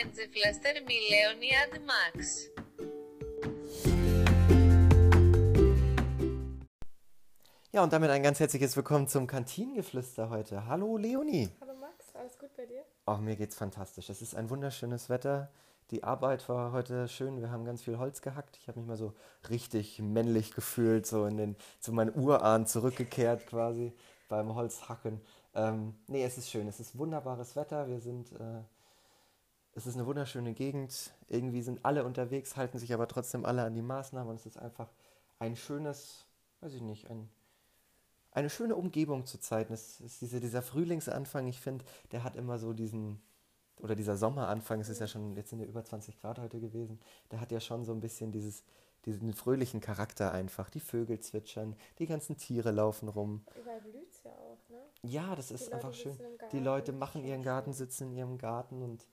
Kantine-Geflüster mit Leonie und Max. Ja, und damit ein ganz herzliches Willkommen zum Kantinengeflüster heute. Hallo Leonie. Hallo Max, alles gut bei dir? Oh, mir geht's fantastisch. Es ist ein wunderschönes Wetter. Die Arbeit war heute schön. Wir haben ganz viel Holz gehackt. Ich habe mich mal so richtig männlich gefühlt, so in den, zu meinen Urahn zurückgekehrt quasi beim Holzhacken. Ähm, nee, es ist schön. Es ist wunderbares Wetter. Wir sind, äh, es ist eine wunderschöne Gegend. Irgendwie sind alle unterwegs, halten sich aber trotzdem alle an die Maßnahmen. Und es ist einfach ein schönes, weiß ich nicht, ein, eine schöne Umgebung zu Zeiten. Es ist diese, dieser Frühlingsanfang, ich finde, der hat immer so diesen, oder dieser Sommeranfang, es ist ja schon, jetzt sind ja über 20 Grad heute gewesen, der hat ja schon so ein bisschen dieses, diesen fröhlichen Charakter einfach. Die Vögel zwitschern, die ganzen Tiere laufen rum. Überall blüht es ja auch, ne? Ja, das ist Leute einfach schön. Die Leute machen ihren Garten, sitzen in ihrem Garten und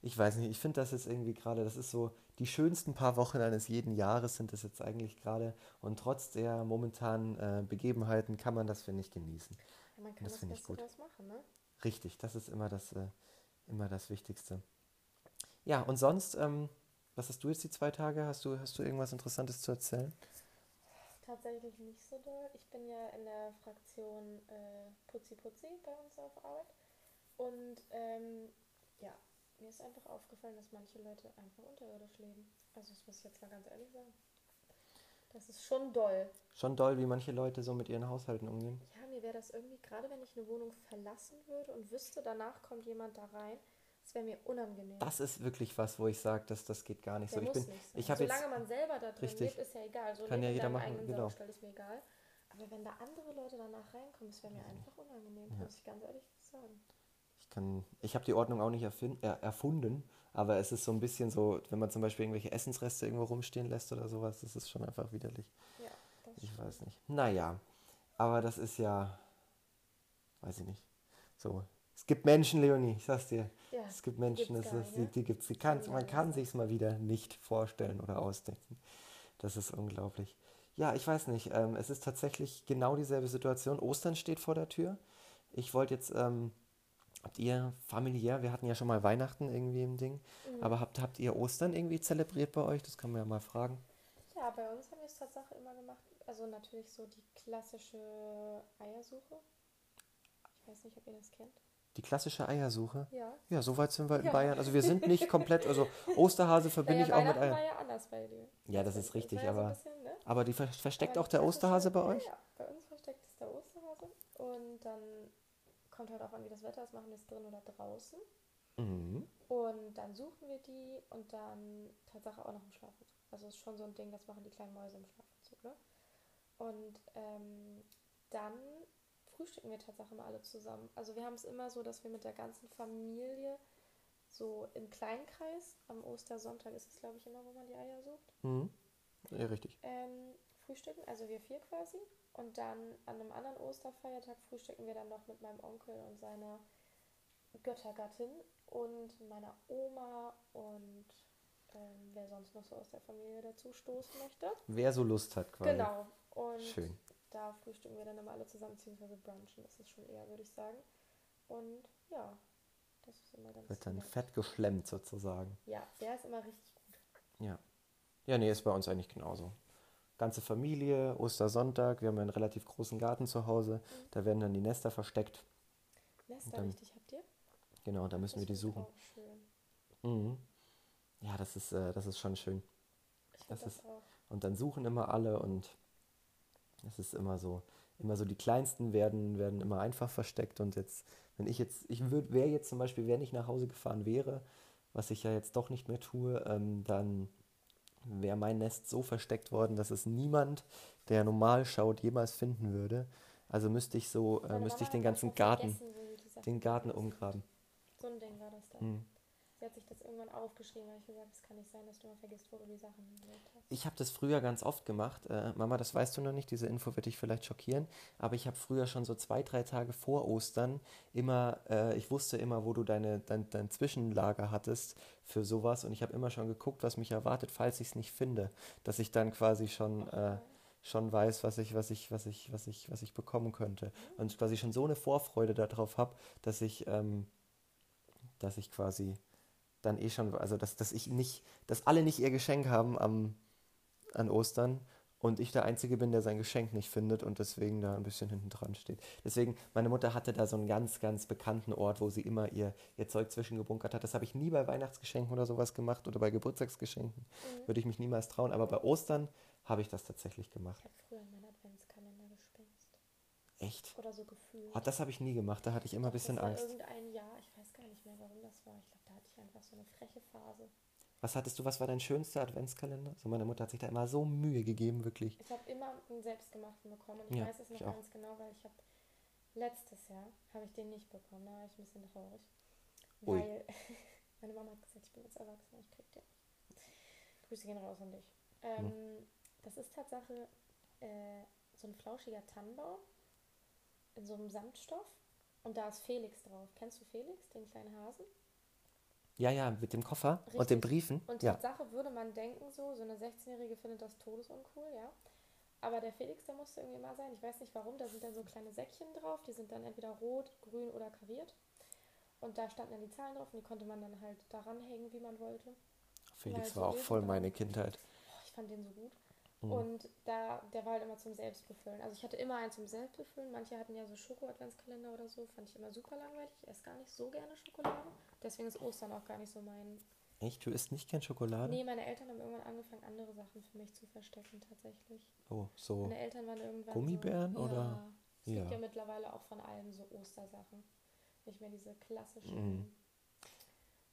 ich weiß nicht, ich finde das jetzt irgendwie gerade, das ist so, die schönsten paar Wochen eines jeden Jahres sind es jetzt eigentlich gerade und trotz der momentanen äh, Begebenheiten kann man das, finde ich, genießen. Ja, man kann Das das, Beste gut. draus machen, ne? Richtig, das ist immer das, äh, immer das Wichtigste. Ja, und sonst, ähm, was hast du jetzt die zwei Tage? Hast du, hast du irgendwas Interessantes zu erzählen? Tatsächlich nicht so doll. Ich bin ja in der Fraktion äh, Putzi Putzi bei uns auf Arbeit. Und ähm, ja, mir ist einfach aufgefallen, dass manche Leute einfach unterirdisch leben. Also das muss ich jetzt mal ganz ehrlich sagen. Das ist schon doll. Schon doll, wie manche Leute so mit ihren Haushalten umgehen. Ja, mir wäre das irgendwie, gerade wenn ich eine Wohnung verlassen würde und wüsste, danach kommt jemand da rein, das wäre mir unangenehm. Das ist wirklich was, wo ich sage, dass das geht gar nicht Der so. Ich bin, nicht sein. ich habe jetzt, Solange man selber da drin Richtig. lebt, ist ja egal. So Kann ja jeder machen, genau. Saustall, ist mir egal. Aber wenn da andere Leute danach reinkommen, das wäre mir einfach unangenehm, Ja. muss ich ganz ehrlich sagen. Ich kann, ich habe die Ordnung auch nicht erfin- äh, erfunden, aber es ist so ein bisschen so, wenn man zum Beispiel irgendwelche Essensreste irgendwo rumstehen lässt oder sowas, das ist schon einfach widerlich. Ja, Ich stimmt. weiß nicht. Naja, aber das ist ja, weiß ich nicht. So, es gibt Menschen, Leonie, ich sag's dir. Ja, Es gibt Menschen, das ist, die, ne? die gibt's, die kann, die man gar kann sich's mal wieder nicht vorstellen oder ausdenken. Das ist unglaublich. Ja, ich weiß nicht. Ähm, es ist tatsächlich genau dieselbe Situation. Ostern steht vor der Tür. Ich wollte jetzt, ähm, habt ihr familiär, wir hatten ja schon mal Weihnachten irgendwie im Ding, Mhm. aber habt, habt ihr Ostern irgendwie zelebriert bei euch? Das kann man ja mal fragen. Ja, bei uns haben wir es tatsächlich immer gemacht. Also natürlich so die klassische Eiersuche. Ich weiß nicht, ob ihr das kennt. Die klassische Eiersuche. Ja. Ja, soweit sind wir in Ja. Bayern. Also wir sind nicht komplett, also Osterhase verbinde naja, ich auch mit Eiern. war ja anders bei dir. Ja, das ist richtig, ja so aber, bisschen, ne? aber die ver versteckt Aber auch der Osterhase bei klassische- euch? Ja, ja, bei uns versteckt ist der Osterhase. Und dann kommt halt auch an, wie das Wetter ist, machen wir es drin oder draußen. Mhm. Und dann suchen wir die und dann Tatsache auch noch im Schlafanzug. Also ist schon so ein Ding, das machen die kleinen Mäuse im Schlafanzug, ne? Und ähm, dann frühstücken wir Tatsache mal alle zusammen. Also wir haben es immer so, dass wir mit der ganzen Familie so im Kleinkreis, am Ostersonntag ist es glaube ich immer, wo man die Eier sucht, Mhm. Ja, richtig. ähm, frühstücken, also wir vier quasi. Und dann an einem anderen Osterfeiertag frühstücken wir dann noch mit meinem Onkel und seiner Göttergattin und meiner Oma und ähm, wer sonst noch so aus der Familie dazu stoßen möchte. Wer so Lust hat quasi. Genau. Und Schön. da frühstücken wir dann immer alle zusammen, beziehungsweise brunchen, das ist schon eher, würde ich sagen. Und ja, das ist immer ganz Wird dann nett. fett geschlemmt sozusagen. Ja, der ist immer richtig gut. Ja. Ja, nee, ist bei uns eigentlich genauso. Ganze Familie, Ostersonntag, wir haben einen relativ großen Garten zu Hause. Da werden dann die Nester versteckt. Nester, dann- richtig, habt ihr? Genau, da müssen wir die Das find ich suchen. auch schön. Mhm. Ja, das ist, äh, das ist schon schön. Ich das, ist- auch. Und dann suchen immer alle und es ist immer so, immer so die kleinsten werden, werden immer einfach versteckt und jetzt, wenn ich jetzt, ich würde, wäre jetzt zum Beispiel, wenn ich nach Hause gefahren wäre, was ich ja jetzt doch nicht mehr tue, ähm, dann wäre mein Nest so versteckt worden, dass es niemand, der normal schaut, jemals finden würde. Also müsste ich so, äh, müsste ich den ganzen Garten, den Garten umgraben. So ein Ding war das da. Mhm. Sie hat sich das irgendwann aufgeschrieben, weil ich gesagt es kann nicht sein, dass du mal vergisst, wo du die Sachen hingelegt hast. Ich habe das früher ganz oft gemacht. Äh, Mama, das weißt du noch nicht, diese Info wird dich vielleicht schockieren. Aber ich habe früher schon so zwei, drei Tage vor Ostern immer, äh, ich wusste immer, wo du deine, dein, dein Zwischenlager hattest für sowas. Und ich habe immer schon geguckt, was mich erwartet, falls ich es nicht finde. Dass ich dann quasi schon, äh, schon weiß, was ich, was ich, was ich, was ich, was ich bekommen könnte. Und quasi schon so eine Vorfreude darauf habe, dass ich, ähm, dass ich quasi dann eh schon, also dass, dass ich nicht, dass alle nicht ihr Geschenk haben am, an Ostern und ich der Einzige bin, der sein Geschenk nicht findet und deswegen da ein bisschen hinten dran steht. Deswegen, meine Mutter hatte da so einen ganz, ganz bekannten Ort, wo sie immer ihr, ihr Zeug zwischengebunkert hat. Das habe ich nie bei Weihnachtsgeschenken oder sowas gemacht oder bei Geburtstagsgeschenken. Würde ich mich niemals trauen. Aber bei Ostern habe ich das tatsächlich gemacht. Ich habe früher meinen Adventskalender gespenst. Echt? Oder so gefühlt. Ah, das habe ich nie gemacht. Da hatte ich immer ein bisschen das war Angst. irgendein Jahr, ich weiß gar nicht mehr, warum das war. Ich ich einfach so eine freche Phase. Was hattest du, was war dein schönster Adventskalender? So, meine Mutter hat sich da immer so Mühe gegeben, wirklich. Ich habe immer einen selbstgemachten bekommen und ich Ja, weiß es noch ganz genau, weil ich habe letztes Jahr habe ich den nicht bekommen. Da war ich ein bisschen traurig. Ui. Weil meine Mama hat gesagt, ich bin jetzt erwachsen, ich krieg den nicht. Grüße gehen raus an dich. Ähm, Hm. Das ist Tatsache äh, so ein flauschiger Tannenbaum in so einem Samtstoff. Und da ist Felix drauf. Kennst du Felix, den kleinen Hasen? Ja, ja, mit dem Koffer und Richtig. den Briefen. Und ja. Tatsache würde man denken, so, so eine 16-Jährige findet das todesuncool, ja. Aber der Felix, der musste irgendwie mal sein. Ich weiß nicht warum. Da sind dann so kleine Säckchen drauf. Die sind dann entweder rot, grün oder kariert. Und da standen dann die Zahlen drauf und die konnte man dann halt daran hängen, wie man wollte. Felix so war auch Löwen voll drauf. meine Kindheit. Boah, ich fand den so gut. Mhm. Und da, der war halt immer zum Selbstbefüllen. Also ich hatte immer einen zum Selbstbefüllen. Manche hatten ja so Schoko-Adventskalender oder so. Fand ich immer super langweilig. Ich esse gar nicht so gerne Schokolade. Deswegen ist Ostern auch gar nicht so mein. Echt? Du isst nicht gern Schokolade? Nee, meine Eltern haben irgendwann angefangen, andere Sachen für mich zu verstecken, tatsächlich. Oh, so. Meine Eltern waren irgendwann. Gummibären so, oder- Ja. Es gibt Ja. ja mittlerweile auch von allem so Ostersachen. Nicht mehr diese klassischen. Mhm.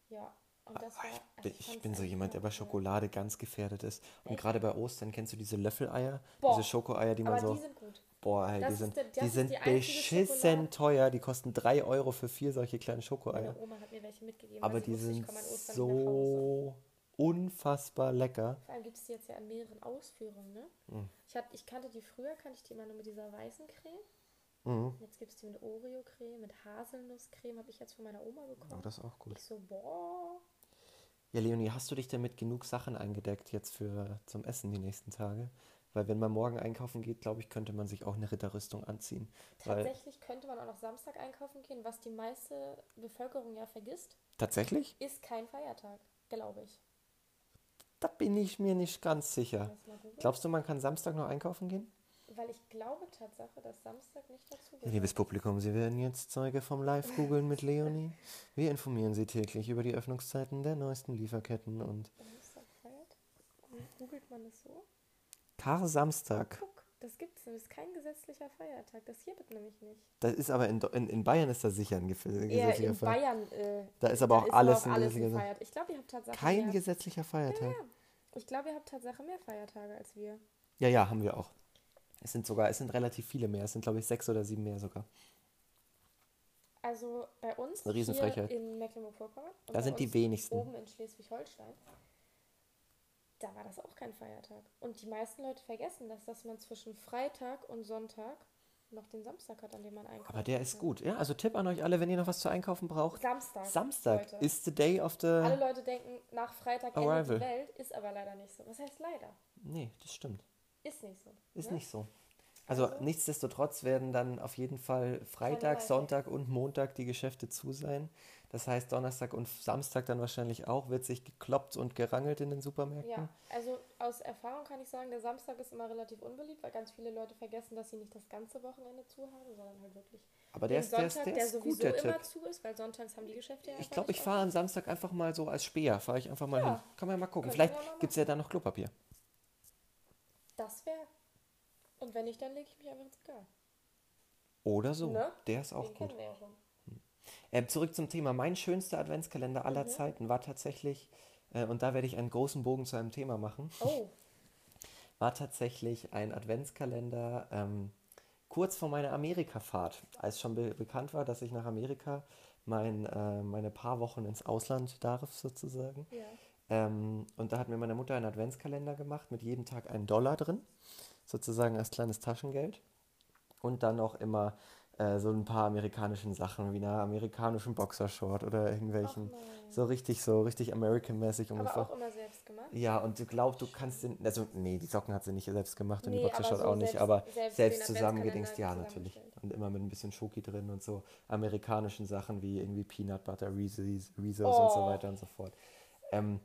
Ja. Und das Ah, war. ich also bin, ich fand's bin so jemand, der bei. Schokolade ganz gefährdet ist. Und Echt? gerade bei Ostern kennst du diese Löffeleier? Boah, diese Schokoeier, die man Aber so. die sind gut. boah, ey, die sind, der- die sind die beschissen Schokolade- teuer. Die kosten 3 Euro für vier solche kleinen Meine Schokoeier. Oma hat mir welche mitgegeben. Aber die wusste, ich sind so unfassbar lecker. Vor allem gibt es die jetzt ja in mehreren Ausführungen, ne? Mhm. Ich, hat, ich kannte die früher, kannte ich die immer nur mit dieser weißen Creme. Mhm. Jetzt gibt es die mit Oreo-Creme, mit Haselnusscreme, habe ich jetzt von meiner Oma Oh, bekommen. das ist auch gut. ich so, boah. Ja, Leonie, hast du dich denn mit genug Sachen eingedeckt jetzt für zum Essen die nächsten Tage? Weil wenn man morgen einkaufen geht, glaube ich, könnte man sich auch eine Ritterrüstung anziehen. Tatsächlich könnte man auch noch Samstag einkaufen gehen, was die meiste Bevölkerung ja vergisst, tatsächlich? ist kein Feiertag, glaube ich. Da bin ich mir nicht ganz sicher. Glaubst du, man kann Samstag noch einkaufen gehen? Weil ich glaube Tatsache, dass Samstag nicht dazu gehört. Liebes Publikum, Sie werden jetzt Zeuge vom Live-Googeln mit Leonie. Wir informieren Sie täglich über die Öffnungszeiten der neuesten Lieferketten und Samstag feiert? Googelt man das so? Kar Samstag. Guck, das gibt's nicht. Das ist kein gesetzlicher Feiertag. Das hier wird nämlich nicht. Das ist aber in, in, in Bayern ist das sicher ein gef- Eher gesetzlicher in Feiertag. Bayern. Äh, Da ist aber auch alles ein alles gesetzlicher gefeiert. Ich glaube, ihr habt Tatsache Kein mehr. gesetzlicher Feiertag. Ja, ich glaube, ihr habt Tatsache mehr Feiertage als wir. Ja, ja, haben wir auch. Es sind sogar, es sind relativ viele mehr. Es sind, glaube ich, sechs oder sieben mehr sogar. Also bei uns Eine Riesenfrechheit. hier in Mecklenburg-Vorpommern Da sind die wenigsten. oben in Schleswig-Holstein, da war das auch kein Feiertag. Und die meisten Leute vergessen das, dass man zwischen Freitag und Sonntag noch den Samstag hat, an dem man einkauft. Aber der ist gut. Ja, also Tipp an euch alle, wenn ihr noch was zu einkaufen braucht. Samstag. Samstag Leute. ist the day of the. Alle Leute denken, nach Freitag endet Arrival. die Welt, ist aber leider nicht so. Was heißt leider? Nee, das stimmt. Ist nicht so. Ist ne? nicht so. Also, Also? nichtsdestotrotz werden dann auf jeden Fall Freitag. Sonntag und Montag die Geschäfte zu sein. Das heißt, Donnerstag und Samstag dann wahrscheinlich auch, wird sich gekloppt und gerangelt in den Supermärkten. Ja, also aus Erfahrung kann ich sagen, der Samstag ist immer relativ unbeliebt, weil ganz viele Leute vergessen, dass sie nicht das ganze Wochenende zu haben, sondern halt wirklich Aber der den ist, der ist, Sonntag, der der ist sowieso gut, der immer Tipp. zu ist, weil sonntags haben die Geschäfte ja Ich glaube, ich fahre am Samstag einfach mal so als Speer. Fahre ich einfach mal Ja. hin. Kann man ja mal gucken. Könnte Vielleicht gibt es ja da noch Klopapier. Das wäre. Und wenn nicht, dann lege ich mich einfach ins Regal. Oder so. Ne? Der ist auch Den gut. ja schon. Ähm, zurück zum Thema. Mein schönster Adventskalender aller Mhm. Zeiten war tatsächlich, äh, und da werde ich einen großen Bogen zu einem Thema machen, Oh, war tatsächlich ein Adventskalender ähm, kurz vor meiner Amerikafahrt, als schon be bekannt war, dass ich nach Amerika mein, äh, meine paar Wochen ins Ausland darf, sozusagen. ja. Ähm, und da hat mir meine Mutter einen Adventskalender gemacht mit jedem Tag einen Dollar drin, sozusagen als kleines Taschengeld. Und dann auch immer äh, so ein paar amerikanischen Sachen, wie einer amerikanischen Boxershort oder irgendwelchen, so richtig, so richtig American-mäßig Aber ungefähr. auch immer selbst gemacht? Ja, und du glaubst, du kannst den, also nee, die Socken hat sie nicht selbst gemacht und die Nee, aber Boxershort so auch nicht, selbst- aber selbst selbst zusammengedingst, ja, natürlich. Und immer mit ein bisschen Schoki drin und so amerikanischen Sachen wie irgendwie Peanut Butter, Reese's, Reese's Oh. und so weiter und so fort. Ähm,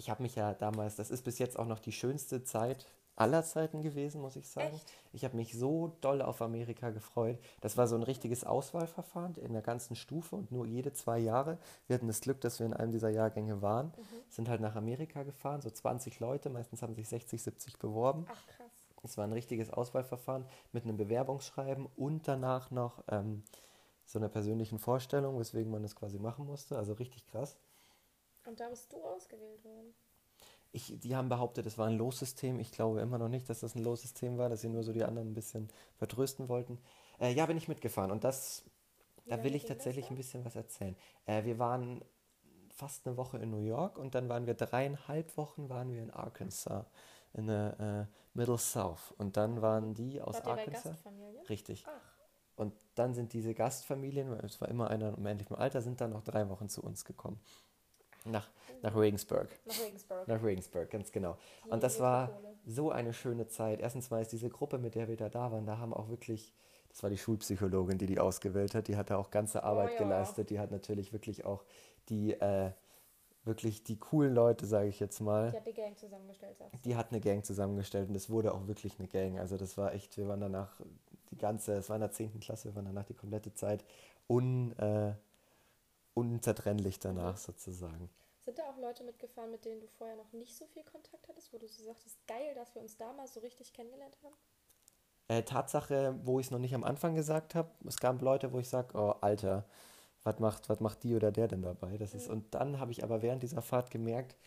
ich habe mich ja damals, das ist bis jetzt auch noch die schönste Zeit aller Zeiten gewesen, muss ich sagen. Echt? Ich habe mich so doll auf Amerika gefreut. Das war so ein richtiges Auswahlverfahren in der ganzen Stufe und nur jede zwei Jahre. Wir hatten das Glück, dass wir in einem dieser Jahrgänge waren, Mhm. sind halt nach Amerika gefahren, so 20 Leute, meistens haben sich 60, 70 beworben. Ach krass. Es war ein richtiges Auswahlverfahren mit einem Bewerbungsschreiben und danach noch ähm, so einer persönlichen Vorstellung, weswegen man das quasi machen musste. Also richtig krass. Und da bist du ausgewählt worden. Ich, die haben behauptet, es war ein Lossystem. Ich glaube immer noch nicht, dass das ein Lossystem war, dass sie nur so die anderen ein bisschen vertrösten wollten. Äh, ja, bin ich mitgefahren und das, Wie da will ich tatsächlich ein bisschen was erzählen. Äh, wir waren fast eine Woche in New York und dann waren wir dreieinhalb Wochen waren wir in Arkansas, in der äh, Middle South. Und dann waren die aus Wart Arkansas. Gastfamilie? Richtig. Ach, Und dann sind diese Gastfamilien, weil es war immer einer im ähnlichen Alter, sind dann noch drei Wochen zu uns gekommen. Nach, nach Regensburg. nach Regensburg. Nach Regensburg, ganz genau. Die Und das war so eine schöne Zeit. Erstens mal ist diese Gruppe, mit der wir da da waren, da haben auch wirklich, das war die Schulpsychologin, die die ausgewählt hat, die hat da auch ganze Arbeit ja. geleistet. Die hat natürlich wirklich auch die, äh, wirklich die coolen Leute, sage ich jetzt mal. Die hat die Gang zusammengestellt, sagst. Die hat eine Gang zusammengestellt und es wurde auch wirklich eine Gang. Also das war echt, wir waren danach die ganze, es war in der 10. Klasse, wir waren danach die komplette Zeit un, äh, unzertrennlich danach sozusagen. Sind da auch Leute mitgefahren, mit denen du vorher noch nicht so viel Kontakt hattest, wo du so sagtest, geil, dass wir uns damals so richtig kennengelernt haben? Äh, Tatsache, wo ich es noch nicht am Anfang gesagt habe, es gab Leute, wo ich sage, oh Alter, was macht, was macht die oder der denn dabei? Das ist, Mhm. und dann habe ich aber während dieser Fahrt gemerkt, Ist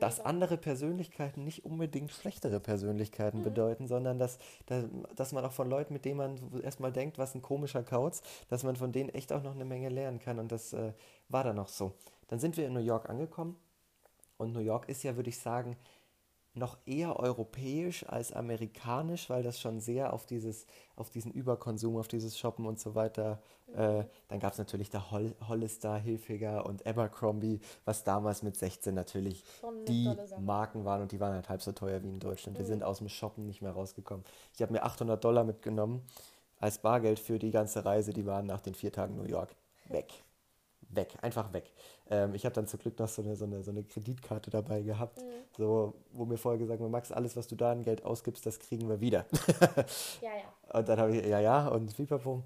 dass Sache. andere Persönlichkeiten nicht unbedingt schlechtere Persönlichkeiten Mhm. bedeuten, sondern dass, dass, dass man auch von Leuten, mit denen man erstmal denkt, was ein komischer Kauz, dass man von denen echt auch noch eine Menge lernen kann. Und das äh, war dann noch so. Dann sind wir in New York angekommen. Und New York ist ja, würde ich sagen, noch eher europäisch als amerikanisch, weil das schon sehr auf dieses, auf diesen Überkonsum, auf dieses Shoppen und so weiter. Äh, dann gab es natürlich da Hol Hollister, Hilfiger und Abercrombie, was damals mit 16 natürlich die. Marken waren und die waren halt halb so teuer wie in Deutschland. Wir Mhm. sind aus dem Shoppen nicht mehr rausgekommen. Ich habe mir 800 Dollar mitgenommen als Bargeld für die ganze Reise. Die waren nach den vier Tagen New York weg. Weg, einfach weg. Ähm, ich habe dann zum Glück noch so eine, so, eine, so eine Kreditkarte dabei gehabt, Mhm. so, wo mir vorher gesagt wurde, Max, alles, was du da an Geld ausgibst, das kriegen wir wieder. Ja, ja. Und dann habe ich, ja, ja, und Pipapo.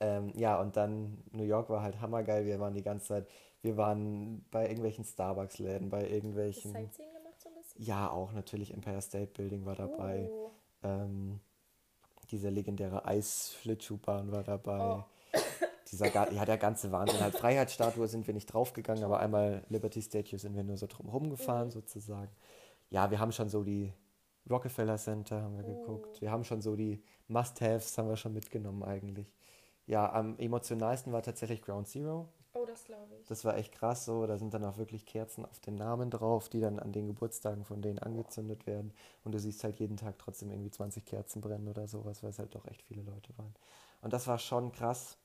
Ähm, ja, und dann New York war halt hammergeil. Wir waren die ganze Zeit, wir waren bei irgendwelchen Starbucks-Läden, bei irgendwelchen. Sightseeing gemacht so ein bisschen? Ja, auch natürlich Empire State Building war dabei. Uh, Ähm, diese legendäre Eisschlittschuhbahn war dabei. Oh. Dieser, ja, der ganze Wahnsinn. Halt Freiheitsstatue sind wir nicht draufgegangen, aber einmal Liberty Statue sind wir nur so drum rumgefahren Mhm. sozusagen. Ja, wir haben schon so die Rockefeller Center haben wir geguckt. Oh. Wir haben schon so die Must-Haves haben wir schon mitgenommen eigentlich. Ja, am emotionalsten war tatsächlich Ground Zero. oh, das glaube ich. Das war echt krass so. Da sind dann auch wirklich Kerzen auf den Namen drauf, die dann an den Geburtstagen von denen angezündet werden. Und du siehst halt jeden Tag trotzdem irgendwie 20 Kerzen brennen oder sowas, weil es halt doch echt viele Leute waren. Und das war schon krass.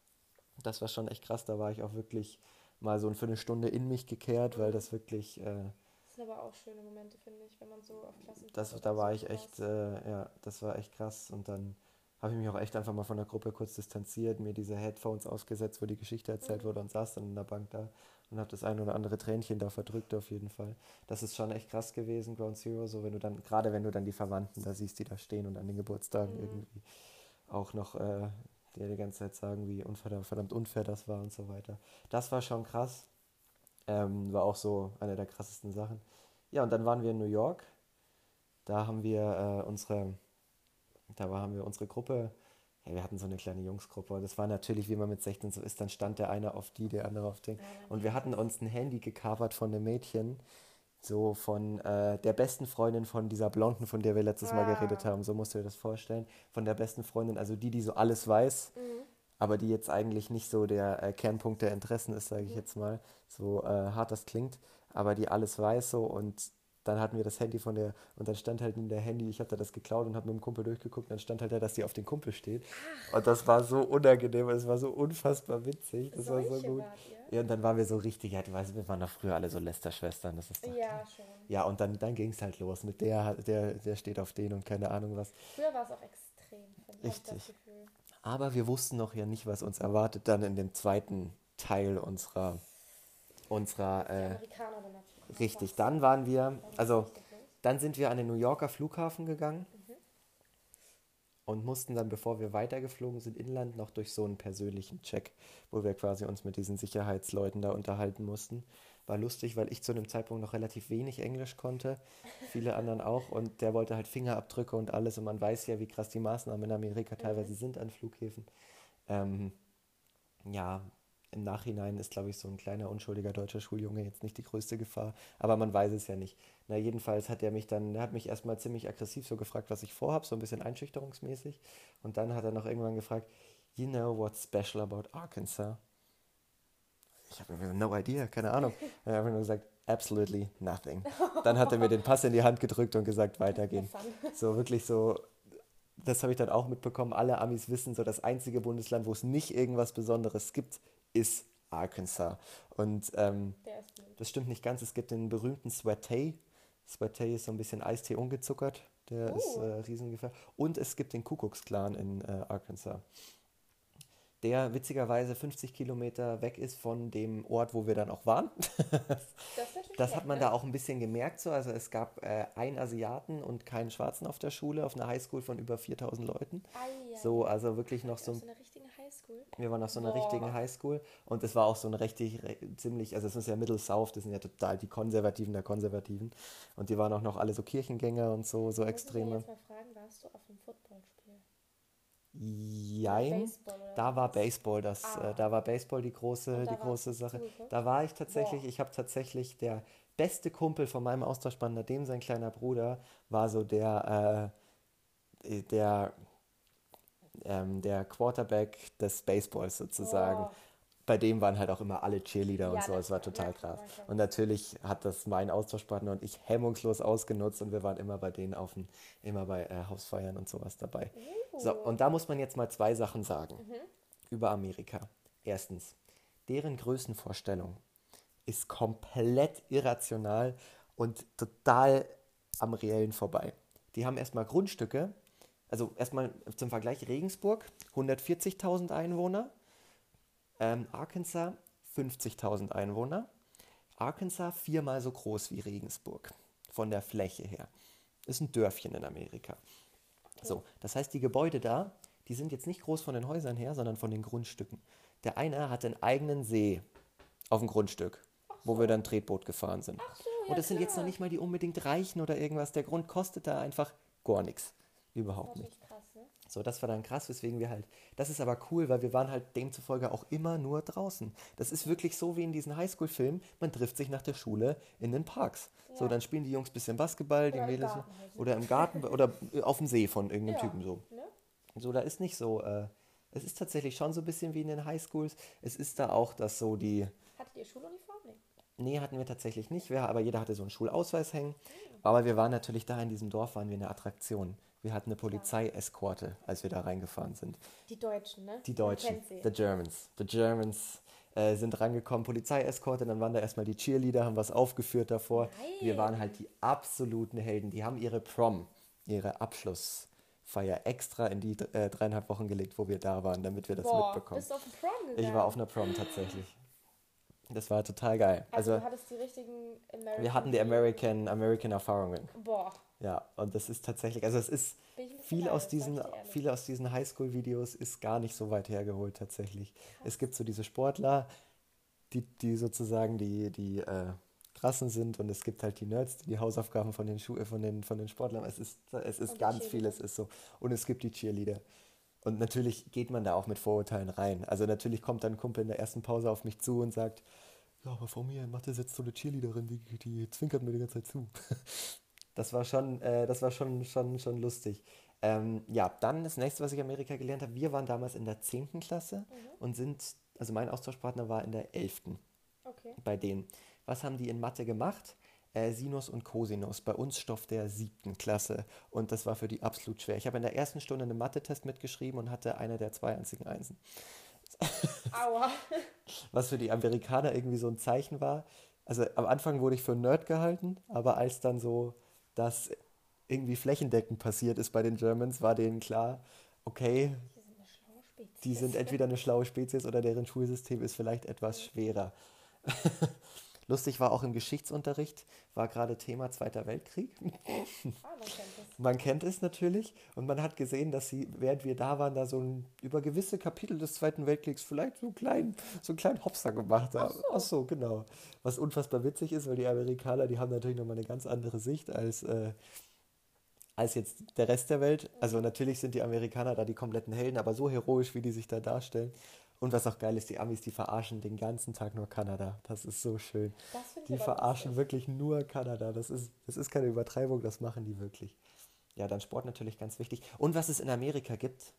Das war schon echt krass. Da war ich auch wirklich mal so für eine Stunde in mich gekehrt, weil das wirklich, äh, Das sind aber auch schöne Momente, finde ich, wenn man so auf Klassen das, da war ich echt, äh, ja, das war echt krass. Und dann habe ich mich auch echt einfach mal von der Gruppe kurz distanziert, mir diese Headphones aufgesetzt, wo die Geschichte erzählt Mhm. wurde und saß dann in der Bank da und habe das ein oder andere Tränchen da verdrückt auf jeden Fall. Das ist schon echt krass gewesen, Ground Zero, so wenn du dann, gerade wenn du dann die Verwandten da siehst, die da stehen und an den Geburtstagen Mhm. irgendwie auch noch äh, die die ganze Zeit sagen, wie unverdammt verdammt unfair das war und so weiter. Das war schon krass. Ähm, war auch so eine der krassesten Sachen. Ja, und dann waren wir in New York. Da haben wir äh, unsere, da war, haben wir unsere Gruppe, ja, wir hatten so eine kleine Jungsgruppe. Und das war natürlich, wie man mit 16 so ist, dann stand der eine auf die, der andere auf den. Und wir hatten uns ein Handy gecovert von einem Mädchen, so von äh, der besten Freundin von dieser Blonden, von der wir letztes Mal Ah. geredet haben. So musst du dir das vorstellen. Von der besten Freundin, also die, die so alles weiß, Mhm. aber die jetzt eigentlich nicht so der äh, Kernpunkt der Interessen ist, sage ich Mhm. jetzt mal. So äh, hart das klingt, aber die alles weiß so und dann hatten wir das Handy von der, und dann stand halt in der Handy, ich habe da das geklaut und habe mit dem Kumpel durchgeguckt, dann stand halt da, dass die auf den Kumpel steht. Und das war so unangenehm, es war so unfassbar witzig, das war so Solche gut. wart ihr? Ja, und dann waren wir so richtig, ja, du weißt, wir waren doch früher alle so Lester-Schwestern, das ist doch, Ja, schon. ja, und dann, dann ging es halt los mit der, der, der steht auf den und keine Ahnung was. Früher war es auch extrem, Richtig. Aber wir wussten noch ja nicht, was uns erwartet dann in dem zweiten Teil unserer, unserer, äh, richtig, dann waren wir, also dann sind wir an den New Yorker Flughafen gegangen. Und mussten dann, bevor wir weitergeflogen sind, inland noch durch so einen persönlichen Check, wo wir quasi uns mit diesen Sicherheitsleuten da unterhalten mussten. War lustig, weil ich zu dem Zeitpunkt noch relativ wenig Englisch konnte, viele anderen auch und der wollte halt Fingerabdrücke und alles und man weiß ja, wie krass die Maßnahmen in Amerika teilweise sind an Flughäfen. Ähm, ja, im Nachhinein ist, glaube ich, so ein kleiner, unschuldiger deutscher Schuljunge jetzt nicht die größte Gefahr, aber man weiß es ja nicht. Na, jedenfalls hat er mich dann, er hat mich erstmal ziemlich aggressiv so gefragt, was ich vorhabe, so ein bisschen einschüchterungsmäßig. Und dann hat er noch irgendwann gefragt, you know what's special about Arkansas? Ich habe no idea, keine Ahnung. Er hat einfach nur gesagt, absolutely nothing. Dann hat er mir den Pass in die Hand gedrückt und gesagt, weitergehen. So wirklich so, das habe ich dann auch mitbekommen. Alle Amis wissen, so das einzige Bundesland, wo es nicht irgendwas Besonderes gibt, ist Arkansas. Und ähm, das stimmt nicht ganz. Es gibt den berühmten Sweatay. Sweatay ist so ein bisschen Eistee ungezuckert. Der Oh. ist äh, riesengefährlich. Und es gibt den Kuckucksklan in äh, Arkansas. Der witzigerweise 50 Kilometer weg ist von dem Ort, wo wir dann auch waren. Das, Das hat man da auch ein bisschen gemerkt. So. Also es gab äh, einen Asiaten und keinen Schwarzen auf der Schule, auf einer Highschool von über 4000 Leuten. Ei, ei, So, also wirklich noch so ein Highschool. wir waren auf so einer Boah. richtigen Highschool und es war auch so eine richtig, ziemlich, also es ist ja Middle South, das sind ja total die Konservativen der Konservativen und die waren auch noch alle so Kirchengänger und so, so Muss ich extreme. jetzt mal fragen, warst du auf einem Footballspiel? Jein, da war? Baseball, das, Ah. äh, da war Baseball die große, die große Sache. ne? Da war ich tatsächlich, Boah. ich habe tatsächlich der beste Kumpel von meinem Austauschband, dem sein kleiner Bruder, war so der, äh, der, ähm, der Quarterback des Baseballs sozusagen. Boah. bei dem waren halt auch immer alle Cheerleader und Ja, so. na Es war total ja, krass. Und natürlich hat das mein Austauschpartner und ich hemmungslos ausgenutzt und wir waren immer bei denen auf dem, immer bei äh, Hausfeiern und sowas dabei. So, Uh. und da muss man jetzt mal zwei Sachen sagen Mhm. über Amerika. Erstens, deren Größenvorstellung ist komplett irrational und total am Reellen vorbei. Die haben erstmal Grundstücke, also erstmal zum Vergleich Regensburg, 140.000 Einwohner, ähm, Arkansas 50.000 Einwohner, Arkansas viermal so groß wie Regensburg von der Fläche her. Ist ein Dörfchen in Amerika. So, das heißt, die Gebäude da, die sind jetzt nicht groß von den Häusern her, sondern von den Grundstücken. Der eine hat einen eigenen See auf dem Grundstück, wo wir dann Tretboot gefahren sind. Ach so, ja Und das sind jetzt noch nicht mal die unbedingt Reichen oder irgendwas. Der Grund kostet da einfach gar nichts. Überhaupt nicht. Krass, ne? So, das war dann krass, weswegen wir halt. Das ist aber cool, weil wir waren halt demzufolge auch immer nur draußen. Das ist wirklich so wie in diesen Highschool-Filmen. Man trifft sich nach der Schule in den Parks. So, Ja. dann spielen die Jungs bisschen Basketball, die Oder im Mädels Garten halt, oder im Garten oder auf dem See von irgendeinem Ja, Typen so. Ne? So, da ist nicht so. Äh, es ist tatsächlich schon so ein bisschen wie in den Highschools. Es ist da auch, dass so die. Hattet ihr Schuluniform? Nee. Nee, hatten wir tatsächlich nicht. Wir, aber jeder hatte so einen Schulausweis hängen. Aber wir waren natürlich da in diesem Dorf, waren wir eine Attraktion. Wir hatten eine Polizeieskorte, als wir da reingefahren sind. Die Deutschen, ne? Die Deutschen, the Germans. The Germans äh, sind rangekommen, Polizeieskorte, dann waren da erstmal die Cheerleader, haben was aufgeführt davor. Wir Nein. waren halt die absoluten Helden. Die haben ihre Prom, ihre Abschlussfeier extra in die äh, dreieinhalb Wochen gelegt, wo wir da waren, damit wir das Boah, mitbekommen. bist du auf den Prom gegangen? Ich war auf einer Prom tatsächlich. Das war total geil. Also, Also, du hattest die richtigen American... wir hatten die American, American Erfahrungen. Boah, Ja, und das ist tatsächlich, also es ist viel aus diesen, viele aus diesen Highschool-Videos ist gar nicht so weit hergeholt tatsächlich. Es gibt so diese Sportler, die, die sozusagen die, die äh, krassen sind und es gibt halt die Nerds, die die Hausaufgaben von den, Schu äh, von den, von den Sportlern, es ist, es ist Und ganz viel, es ist so. Und es gibt die Cheerleader. Und natürlich geht man da auch mit Vorurteilen rein. Also natürlich kommt dann ein Kumpel in der ersten Pause auf mich zu und sagt, ja, aber vor mir in Mathe sitzt so eine Cheerleaderin, die, die zwinkert mir die ganze Zeit zu. Das war schon, äh, das war schon, schon, schon lustig. Ähm, ja, dann das nächste, was ich in Amerika gelernt habe, wir waren damals in der 10. Klasse und sind, also mein Austauschpartner war in der 11. Okay. bei denen. Was haben die in Mathe gemacht? äh, Sinus und Cosinus. Bei uns Stoff der siebten Klasse. Und das war für die absolut schwer. Ich habe in der ersten Stunde einen Mathe-Test mitgeschrieben und hatte eine der zwei einzigen Einsen. Aua. Was für die Amerikaner irgendwie so ein Zeichen war. Also am Anfang wurde ich für einen Nerd gehalten, aber als dann so das irgendwie flächendeckend passiert ist bei den Germans, war denen klar, okay, Die sind entweder eine schlaue Spezies oder deren Schulsystem ist vielleicht etwas schwerer. Lustig war auch im Geschichtsunterricht, war gerade Thema Zweiter Weltkrieg. Man kennt es natürlich und man hat gesehen, dass sie, während wir da waren, da so ein, über gewisse Kapitel des Zweiten Weltkriegs vielleicht so, klein, so einen kleinen Hopser gemacht haben. so. Ach so, genau. Was unfassbar witzig ist, weil die Amerikaner, die haben natürlich nochmal eine ganz andere Sicht als, äh, als jetzt der Rest der Welt. Also natürlich sind die Amerikaner da die kompletten Helden, aber so heroisch, wie die sich da darstellen. Und was auch geil ist, die Amis, die verarschen den ganzen Tag nur Kanada. Das ist so schön. Die verarschen wirklich nur Kanada. Das ist, das ist keine Übertreibung, das machen die wirklich. Ja, dann Sport natürlich ganz wichtig. Und was es in Amerika gibt,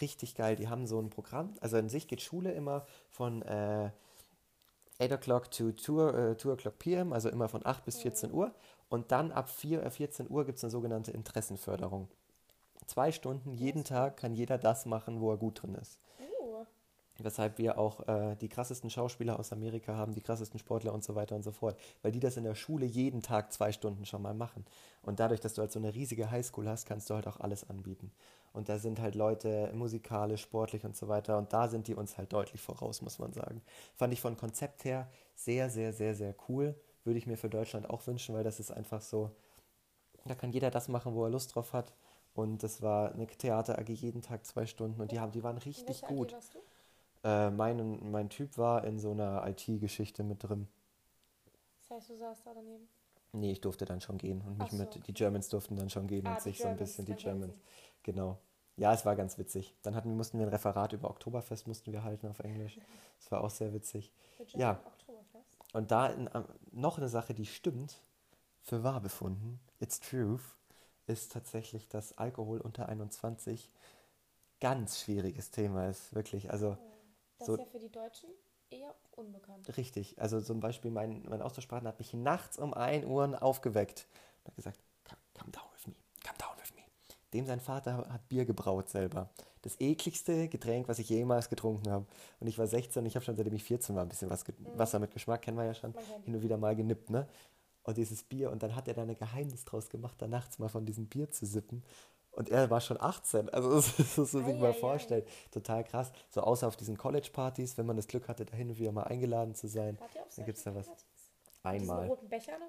richtig geil. Die haben so ein Programm. Also in sich geht Schule immer von äh, 8 o'clock to 2, äh, 2 o'clock p.m., also immer von 8 bis 14 Uhr. Und dann ab 4, äh, 14 Uhr gibt es eine sogenannte Interessenförderung. Zwei Stunden jeden Tag kann jeder das machen, wo er gut drin ist. Weshalb wir auch äh, die krassesten Schauspieler aus Amerika haben, die krassesten Sportler und so weiter und so fort. Weil die das in der Schule jeden Tag zwei Stunden schon mal machen. Und dadurch, dass du halt so eine riesige Highschool hast, kannst du halt auch alles anbieten. Und da sind halt Leute musikalisch, sportlich und so weiter. Und da sind die uns halt deutlich voraus, muss man sagen. Fand ich von Konzept her sehr, sehr, sehr, sehr cool. Würde ich mir für Deutschland auch wünschen, weil das ist einfach so, da kann jeder das machen, wo er Lust drauf hat. Und das war eine Theater-AG jeden Tag zwei Stunden und die, haben, die waren richtig welcher AG gut. warst du? Äh, mein, mein Typ war in so einer IT-Geschichte mit drin. Das heißt, du saßt da daneben. Nee, ich durfte dann schon gehen und mich so, mit, okay. die Germans durften dann schon gehen Ah, und sich so ein Germans, bisschen, die Germans. Genau. Ja, es war ganz witzig. Dann hatten, wir- mussten wir ein Referat über Oktoberfest mussten wir halten auf Englisch. Das war auch sehr witzig. Ja. Und da in, noch eine Sache, die stimmt, für wahr befunden, it's truth, ist tatsächlich, dass Alkohol unter 21 ganz schwieriges Thema ist, wirklich. Also Das So- ist ja für die Deutschen eher unbekannt. Richtig. Also zum Beispiel mein, mein Austauschpartner hat mich nachts um 1 Uhr aufgeweckt und hat gesagt, come, come down with me, come down with me. Dem sein Vater hat Bier gebraut selber. Das ekligste Getränk, was ich jemals getrunken habe. Und ich war 16 und ich habe schon seitdem ich 14 war ein bisschen was ge Wasser mit Geschmack, kennen wir ja schon, hin und wieder mal genippt, ne? Und dieses Bier, und dann hat er da ein Geheimnis draus gemacht, da nachts mal von diesem Bier zu sippen. Und er war schon 18, also das, das muss man sich mal vorstellen. Total krass. So außer auf diesen College-Partys, wenn man das Glück hatte, da hin und wieder mal eingeladen zu sein. Dann gibt's da solchen was. Einmal.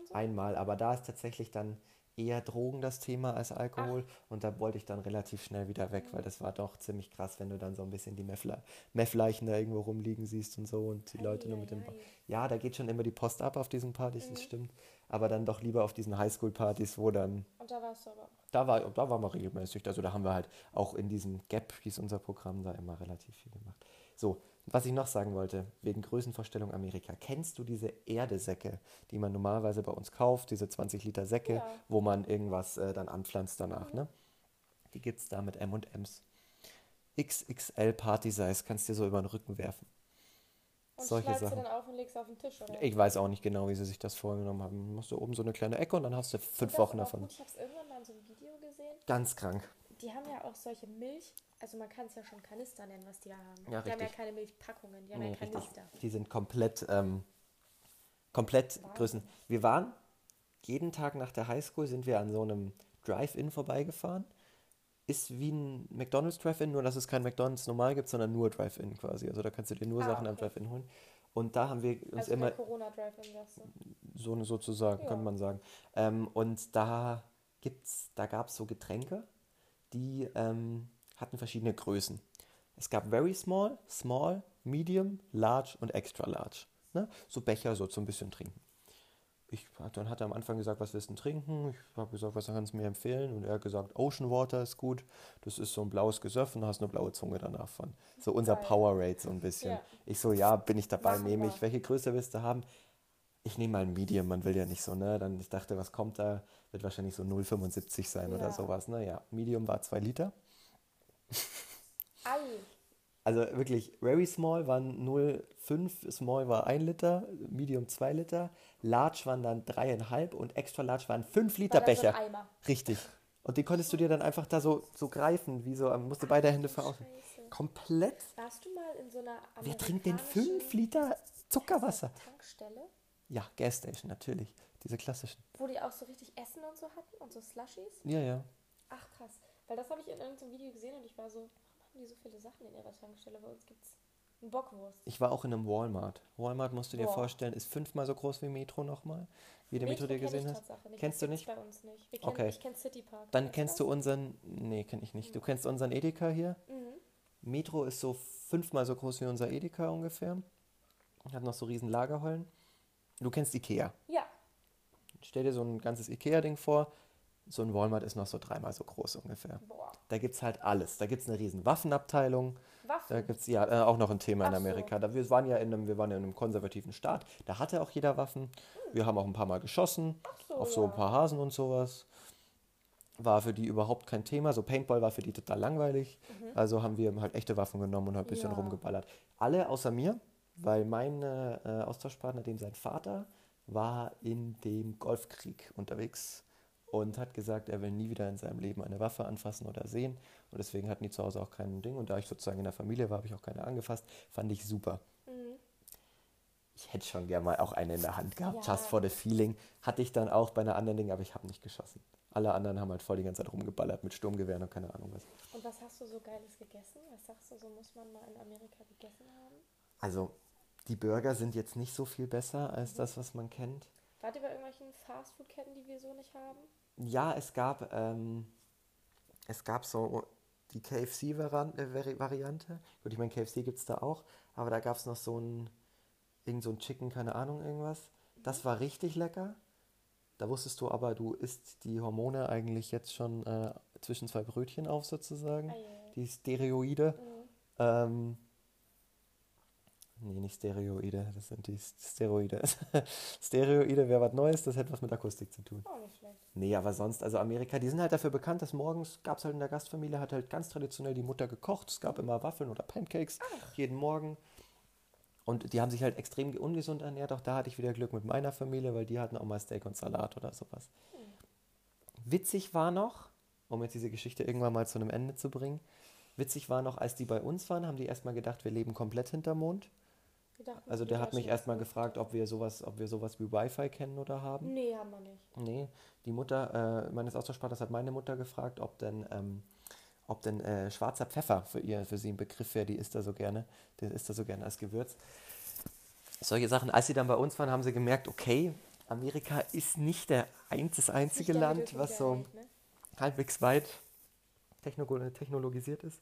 so? Einmal, aber da ist tatsächlich dann eher Drogen das Thema als Alkohol und da wollte ich dann relativ schnell wieder weg, weil das war doch ziemlich krass, wenn du dann so ein bisschen die Meth-Leichen da irgendwo rumliegen siehst und so und die Leute nur mit dem... Eieiei. ja, da geht schon immer die Post ab auf diesen Partys, das stimmt, aber dann doch lieber auf diesen Highschool-Partys, wo dann Und da warst du aber da war, da waren wir regelmäßig. Also da haben wir halt auch in diesem Gap, hieß unser Programm, da immer relativ viel gemacht. So, was ich noch sagen wollte, wegen Größenvorstellung Amerika. Kennst du diese Erdesäcke, die man normalerweise bei uns kauft, diese 20 Liter Säcke, Ja. wo man irgendwas äh, dann anpflanzt danach, ne? Die gibt es da mit M&M's. XXL Party Size kannst du dir so über den Rücken werfen. Und Solche schneidest du Sachen. dann auf und legst auf den Tisch, oder? Ich weiß auch nicht genau, wie sie sich das vorgenommen haben. Machst du oben so eine kleine Ecke und dann hast du fünf Wochen davon. Gut. Ich habe es irgendwann mal in so einem Video gesehen. Ganz krank. Die haben ja auch solche Milch, also man kann es ja schon Kanister nennen, was die da haben. Ja, die haben ja richtig. keine Milchpackungen, die haben Nee, ja richtig. Kanister. Die sind komplett, ähm, komplett Wahnsinn. Größen. Wir waren jeden Tag nach der Highschool sind wir an so einem Drive-In vorbeigefahren. Ist wie ein McDonald's Drive-In, nur dass es kein McDonald's normal gibt, sondern nur Drive-In quasi. Also da kannst du dir nur Ah, Sachen am okay. Drive-In holen. Und da haben wir uns Also immer Corona Drive-In, so eine sozusagen, Ja. könnte man sagen. Ähm, und da gibt's, da gab es so Getränke, die ähm, hatten verschiedene Größen. Es gab very small, small, medium, large und extra large. Ne? So Becher, so zum bisschen trinken. Ich, dann hat er am Anfang gesagt, was willst du denn trinken? Ich habe gesagt, was kannst du mir empfehlen? Und er hat gesagt, Ocean Water ist gut. Das ist so ein blaues Gesöff und du hast eine blaue Zunge danach von. So unser Geil. Powerade so ein bisschen. Ja. Ich so, ja, bin ich dabei, Machen nehme ich. Welche Größe willst du haben? Ich nehme mal ein Medium, man will ja nicht so, ne? Dann ich dachte, was kommt da? Wird wahrscheinlich so 0,75 sein oder Ja. sowas. Naja, Medium war 2 Liter. Ei. Also wirklich, very small waren 0,5, small war 1 Liter, medium 2 Liter, large waren dann 3,5 und extra large waren 5 Liter War so Becher. Eimer. Richtig. Und die konntest du dir dann einfach da so, so greifen, wie so, musst du beide Hände. Scheiße. Komplett. Warst du mal in so einer Wer trinkt denn amerikanischen 5 Liter Zuckerwasser? Tankstelle, Ja, Gasstation, natürlich. Diese klassischen. wo die auch so richtig Essen und so hatten und so Slushies? Ja, ja. Ach krass. Weil das habe ich in irgendeinem Video gesehen und ich war so, haben die so viele Sachen in ihrer Tankstelle? Bei uns gibt's eine Bockwurst. Ich war auch in einem Walmart. Walmart musst du dir Boah. vorstellen, ist fünfmal so groß wie Metro nochmal. Wie der Metro, Metro dir kenn gesehen hast. Kennst du nicht? bei uns nicht. Kennen, Okay. Ich kenne City Park. Dann Kennst du unseren. Nee, kenn ich nicht. Du kennst unseren Edeka hier. Mhm. Metro ist so fünfmal so groß wie unser Edeka ungefähr. Hat noch so riesen Lagerhallen. Du kennst Ikea. Ja. Stell dir so ein ganzes Ikea-Ding vor. So ein Walmart ist noch so dreimal so groß ungefähr. Boah. Da gibt es halt alles. Da gibt es eine riesen Waffenabteilung. Da Waffen. gibt es ja äh, auch noch ein Thema in Ach so. Amerika. Da, wir, waren ja in einem, wir waren ja in einem konservativen Staat. Da hatte auch jeder Waffen. Wir haben auch ein paar Mal geschossen. So, auf so ja. ein paar Hasen und sowas. War für die überhaupt kein Thema. So Paintball war für die total langweilig. Also haben wir halt echte Waffen genommen und halt ein bisschen Mhm. Ja. rumgeballert. Alle außer mir, weil mein äh, Austauschpartner, dem sein Vater, war in dem Golfkrieg unterwegs und hat gesagt, er will nie wieder in seinem Leben eine Waffe anfassen oder sehen. Und deswegen hatten die zu Hause auch kein Ding. Und da ich sozusagen in der Familie war, habe ich auch keine angefasst. Fand ich super. Mhm. Ich hätte schon gerne mal auch eine in der Hand gehabt, Ja. just for the feeling. Hatte ich dann auch bei einer anderen Ding, aber ich habe nicht geschossen. Alle anderen haben halt voll die ganze Zeit rumgeballert mit Sturmgewehren und keine Ahnung was. Und was hast du so Geiles gegessen? Was sagst du, so muss man mal in Amerika gegessen haben? Also, die Burger sind jetzt nicht so viel besser als das, was man kennt. Wart ihr bei irgendwelchen Fastfood-Ketten, die wir so nicht haben? Ja, es gab, ähm, es gab so die KFC-Variante. Gut, ich meine, KFC gibt es da auch, aber da gab es noch so ein, irgend so ein Chicken, keine Ahnung, irgendwas. Das war richtig lecker. Da wusstest du aber, du isst die Hormone eigentlich jetzt schon äh, zwischen zwei Brötchen auf, sozusagen. Ah, ja. Die Steroide. Mhm. Ähm, nee, nicht Steroide, das sind die Steroide. Steroide wäre was Neues, das hätte was mit Akustik zu tun. Auch nicht schlecht. Nee, aber sonst, also Amerika, die sind halt dafür bekannt, dass morgens gab es halt in der Gastfamilie, hat halt ganz traditionell die Mutter gekocht. Es gab immer Waffeln oder Pancakes jeden Morgen. Und die haben sich halt extrem ungesund ernährt. Auch da hatte ich wieder Glück mit meiner Familie, weil die hatten auch mal Steak und Salat oder sowas. Witzig war noch, um jetzt diese Geschichte irgendwann mal zu einem Ende zu bringen, witzig war noch, als die bei uns waren, haben die erstmal gedacht, wir leben komplett hinterm Mond. Dachten, Also die der hat mich erstmal gefragt, ob wir sowas, ob wir sowas wie Wi-Fi kennen oder haben. Nee, haben wir nicht. Nee, die Mutter äh, meines Austauschpartners hat meine Mutter gefragt, ob denn, ähm, ob denn äh, schwarzer Pfeffer für ihr, für sie ein Begriff wäre, die isst er so gerne, den isst er so gerne als Gewürz. Solche Sachen. Als sie dann bei uns waren, haben sie gemerkt, okay, Amerika ist nicht der ein, das einzige Land, was so Welt, ne? halbwegs weit techno technologisiert ist.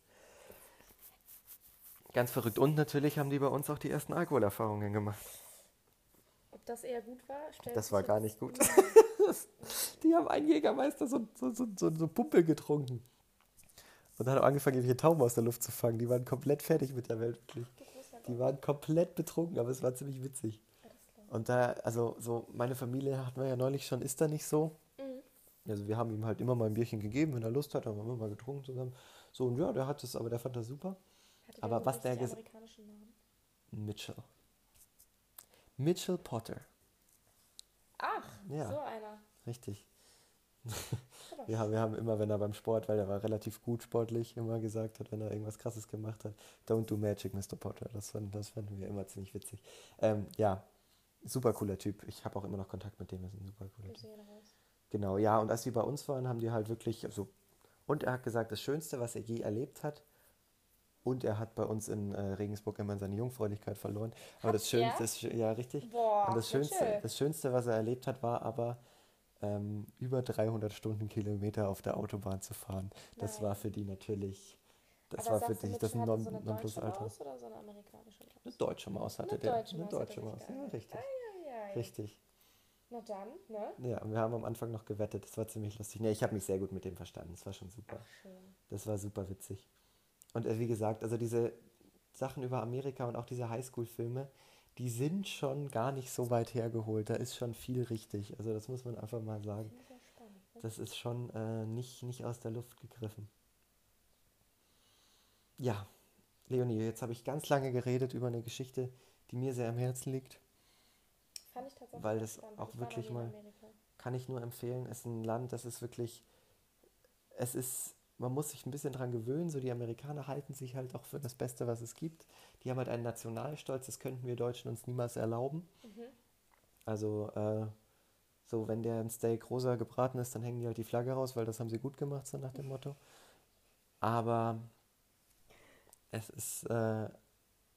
Ganz verrückt. Und natürlich haben die bei uns auch die ersten Alkoholerfahrungen gemacht. Ob das eher gut war? stellt Das war gar nicht gut. Die haben einen Jägermeister so, so, so, so, so Pumpe getrunken. Und dann haben angefangen, irgendwelche Tauben aus der Luft zu fangen. Die waren komplett fertig mit der Welt, wirklich. Die waren komplett betrunken, aber es war ziemlich witzig. Und da, also so, meine Familie hatten wir ja neulich schon, ist da nicht so. Mhm. Also wir haben ihm halt immer mal ein Bierchen gegeben, wenn er Lust hat, haben wir immer mal getrunken zusammen. So, und ja, der hat es, aber der fand das super. Hatte Aber was der richtig ges- amerikanischen Namen? Mitchell. Mitchell Potter. Ach, Ja. so einer. Richtig. Ja, wir haben immer, wenn er beim Sport, weil er war relativ gut sportlich, immer gesagt hat, wenn er irgendwas Krasses gemacht hat, don't do magic, Mr. Potter. Das fanden, das fanden wir immer ziemlich witzig. Ähm, ja, super cooler Typ. Ich habe auch immer noch Kontakt mit dem, ist ein super cooler Typ. Genau, ja, und als die bei uns waren, haben die halt wirklich, also, und er hat gesagt, das Schönste, was er je erlebt hat, und er hat bei uns in äh, Regensburg immer seine Jungfräulichkeit verloren. Aber Hat das Schönste ist, ja, richtig. Boah, Und das Schönste, das Schönste, was er erlebt hat, war aber ähm, über 300 Stundenkilometer auf der Autobahn zu fahren. Das Nein. war für die natürlich, das Aber war für dich das Non so eine Nonplusalter. Maus oder so eine amerikanische Maus? Eine deutsche Maus hatte Eine der. deutsche eine Maus deutsche Maus, ja, richtig. Eieiei. Richtig. Na dann, ne? Ja, wir haben am Anfang noch gewettet, das war ziemlich lustig. Nee, ich habe mich sehr gut mit dem verstanden, das war schon super. Ach, schön. Das war super witzig. Und äh, wie gesagt, also diese Sachen über Amerika und auch diese Highschool-Filme, die sind schon gar nicht so weit hergeholt. Da ist schon viel richtig. Also das muss man einfach mal sagen. Ne? Das ist schon äh, nicht, nicht aus der Luft gegriffen. Ja, Leonie, jetzt habe ich ganz lange geredet über eine Geschichte, die mir sehr am Herzen liegt. Fand ich tatsächlich Weil das auch Ich wirklich mal-. Kann ich nur empfehlen. Es ist ein Land, das ist wirklich, es ist, man muss sich ein bisschen dran gewöhnen. So die Amerikaner halten sich halt auch für das Beste, was es gibt. Die haben halt einen Nationalstolz, das könnten wir Deutschen uns niemals erlauben. Mhm. Also, äh, so, wenn der ein Steak rosa gebraten ist, dann hängen die halt die Flagge raus, weil das haben sie gut gemacht, so nach dem Motto. Aber es ist äh,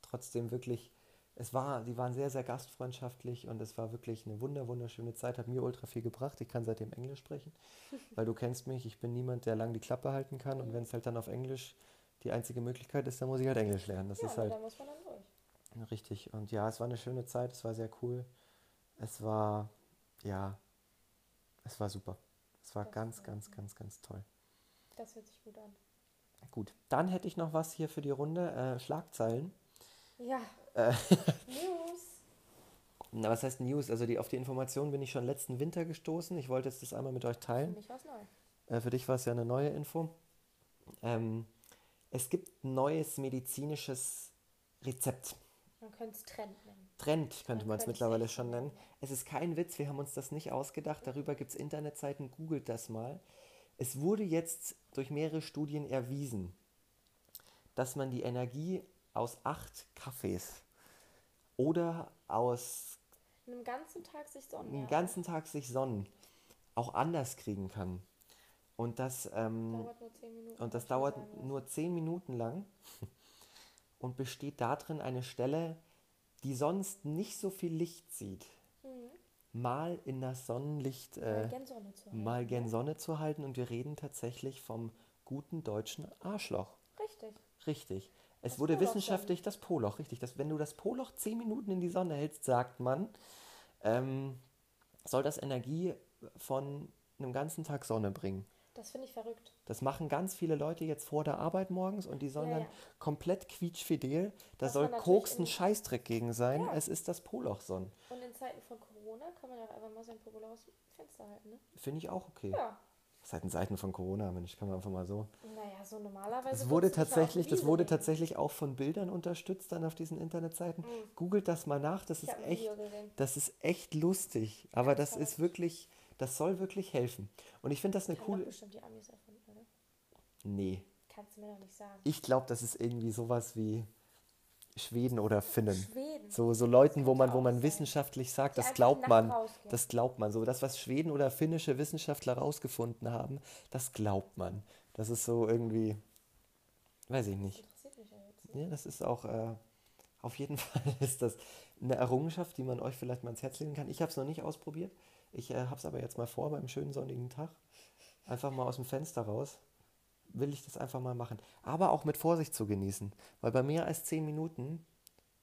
trotzdem wirklich, es war, die waren sehr, sehr gastfreundschaftlich und es war wirklich eine wunder, wunderschöne Zeit, hat mir ultra viel gebracht. Ich kann seitdem Englisch sprechen, weil du kennst mich, ich bin niemand, der lang die Klappe halten kann und wenn es halt dann auf Englisch die einzige Möglichkeit ist, dann muss ich halt Englisch lernen. Das ja, ist halt da muss man dann durch. Richtig. Und ja, es war eine schöne Zeit, es war sehr cool. Es war, ja, es war super. Es war Das ganz, ganz, ganz, ganz toll. Das hört sich gut an. Gut, dann hätte ich noch was hier für die Runde. Äh, Schlagzeilen. Ja. Äh. News. Na, was heißt News? Also die, auf die Information bin ich schon letzten Winter gestoßen. Ich wollte jetzt das einmal mit euch Für teilen. was neu. Äh, für dich war es ja eine neue Info. Ähm, es gibt ein neues medizinisches Rezept. Man könnte es Trend nennen. Trend könnte Man es mittlerweile schon nennen. Es ist kein Witz, wir haben uns das nicht ausgedacht. Darüber gibt es Internetseiten, googelt das mal. Es wurde jetzt durch mehrere Studien erwiesen, dass man die Energie aus acht Kaffees oder aus Einen ganzen Tag sich Sonne. den ganzen Tag sich sonnen auch anders kriegen kann. Und das, ähm, Dauert nur 10 Minuten. und das dauert nur 10 Minuten lang und besteht darin eine Stelle, die sonst nicht so viel Licht sieht, Mhm. mal in das Sonnenlicht Mal äh, gern Sonne zu halten. mal gen ne? Sonne zu halten. Und wir reden tatsächlich vom guten deutschen Arschloch. Richtig. Richtig. Es wurde Poloch wissenschaftlich das Poloch, richtig. Das, wenn du das Poloch 10 Minuten in die Sonne hältst, sagt man, ähm, soll das Energie von einem ganzen Tag Sonne bringen. Das finde ich verrückt. Das machen ganz viele Leute jetzt vor der Arbeit morgens und die sollen Ja, dann ja. komplett quietschfidel. Da Was soll Koks ein in- Scheißdreck gegen sein. Ja. Es ist das Polochson. Und in Zeiten von Corona kann man ja auch einfach mal sein Popolo aus dem Fenster halten, ne? Finde ich auch okay. Ja. Seit den Seiten von Corona, Mensch, kann man einfach mal so. Naja, so normalerweise. Das wurde ja tatsächlich, das wurde tatsächlich auch von Bildern unterstützt dann auf diesen Internetseiten. Mhm. Googelt das mal nach, das Ich ist echt, das ist echt lustig. Aber Ganz das ist verrückt. wirklich, das soll wirklich helfen. Und ich finde das eine coole. bestimmt die Amis erfunden, oder? Nee, Kannst du mir doch nicht sagen. ich glaube, das ist irgendwie sowas wie Schweden oder Finnen. Schweden. So, so Leuten, wo man, wo man wissenschaftlich sagt, das glaubt man. Das glaubt man. So, das, was Schweden oder finnische Wissenschaftler rausgefunden haben, das glaubt man. Das ist so irgendwie, weiß ich nicht. ja das ist auch, äh, auf jeden Fall ist das eine Errungenschaft, die man euch vielleicht mal ans Herz legen kann. Ich habe es noch nicht ausprobiert. Ich äh, habe es aber jetzt mal vor, beim schönen sonnigen Tag. Einfach mal aus dem Fenster raus. Will ich das einfach mal machen. Aber auch mit Vorsicht zu genießen. Weil bei mehr als 10 Minuten,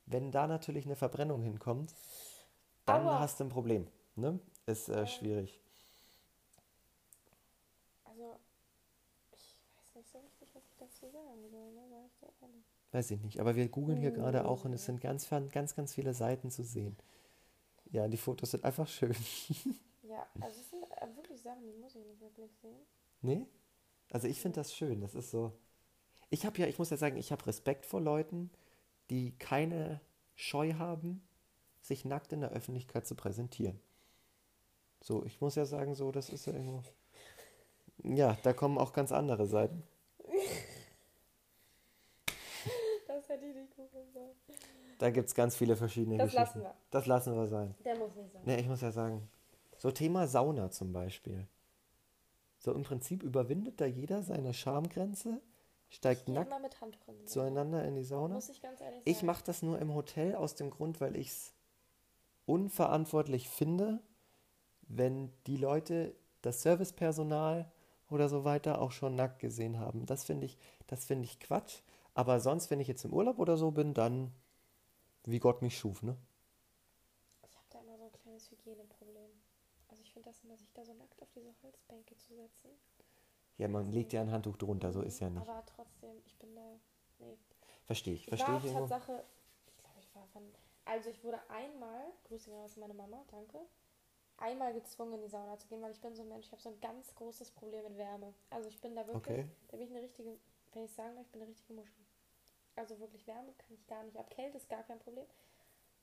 wenn da natürlich eine Verbrennung hinkommt, dann Aua. hast du ein Problem. Ne? Ist äh, schwierig. Also, ich weiß nicht so richtig, was ich dazu sagen soll, ne? Sag ich dir ehrlich. Weiß ich nicht. Aber wir googeln hier gerade auch und es Mhm. sind ganz, ganz, ganz viele Seiten zu sehen. Ja, die Fotos sind einfach schön. Ja, also es sind äh, wirklich Sachen, die muss ich nicht wirklich sehen. Nee? Also ich finde das schön. Das ist so. Ich habe ja, ich muss ja sagen, ich habe Respekt vor Leuten, die keine Scheu haben, sich nackt in der Öffentlichkeit zu präsentieren. So, ich muss ja sagen, so, das ist ja irgendwo. Ja, da kommen auch ganz andere Seiten. Das hätte ich nicht gucken sollen. Da gibt es ganz viele verschiedene Das Geschichten. lassen wir. Das lassen wir sein. Der muss nicht sein. Ne, ich muss ja sagen, so Thema Sauna zum Beispiel. So im Prinzip überwindet da jeder seine Schamgrenze, steigt nackt zueinander in die Sauna. Muss ich ganz ehrlich sagen. Ich mache das nur im Hotel aus dem Grund, weil ich es unverantwortlich finde, wenn die Leute, das Servicepersonal oder so weiter auch schon nackt gesehen haben. Das finde ich, das finde ich Quatsch. Aber sonst, wenn ich jetzt im Urlaub oder so bin, dann wie Gott mich schuf, ne? Ich habe da immer so ein kleines Hygieneproblem. Also ich finde das immer, sich da so nackt auf diese Holzbänke zu setzen. Ja, man legt ja ein Handtuch drunter, so ist ja nicht. Aber trotzdem, ich bin da. Nee. Verstehe ich, Ich verstehe ich irgendwo. Tatsache, ich glaube, ich war von. Also ich wurde einmal, Grüße gehen raus an meine Mama, danke, einmal gezwungen in die Sauna zu gehen, weil ich bin so ein Mensch, ich habe so ein ganz großes Problem mit Wärme. Also ich bin da wirklich, Okay. da bin ich eine richtige, wenn ich sagen darf, ich bin eine richtige Muschel. Also wirklich Wärme kann ich gar nicht ab. Kälte ist gar kein Problem.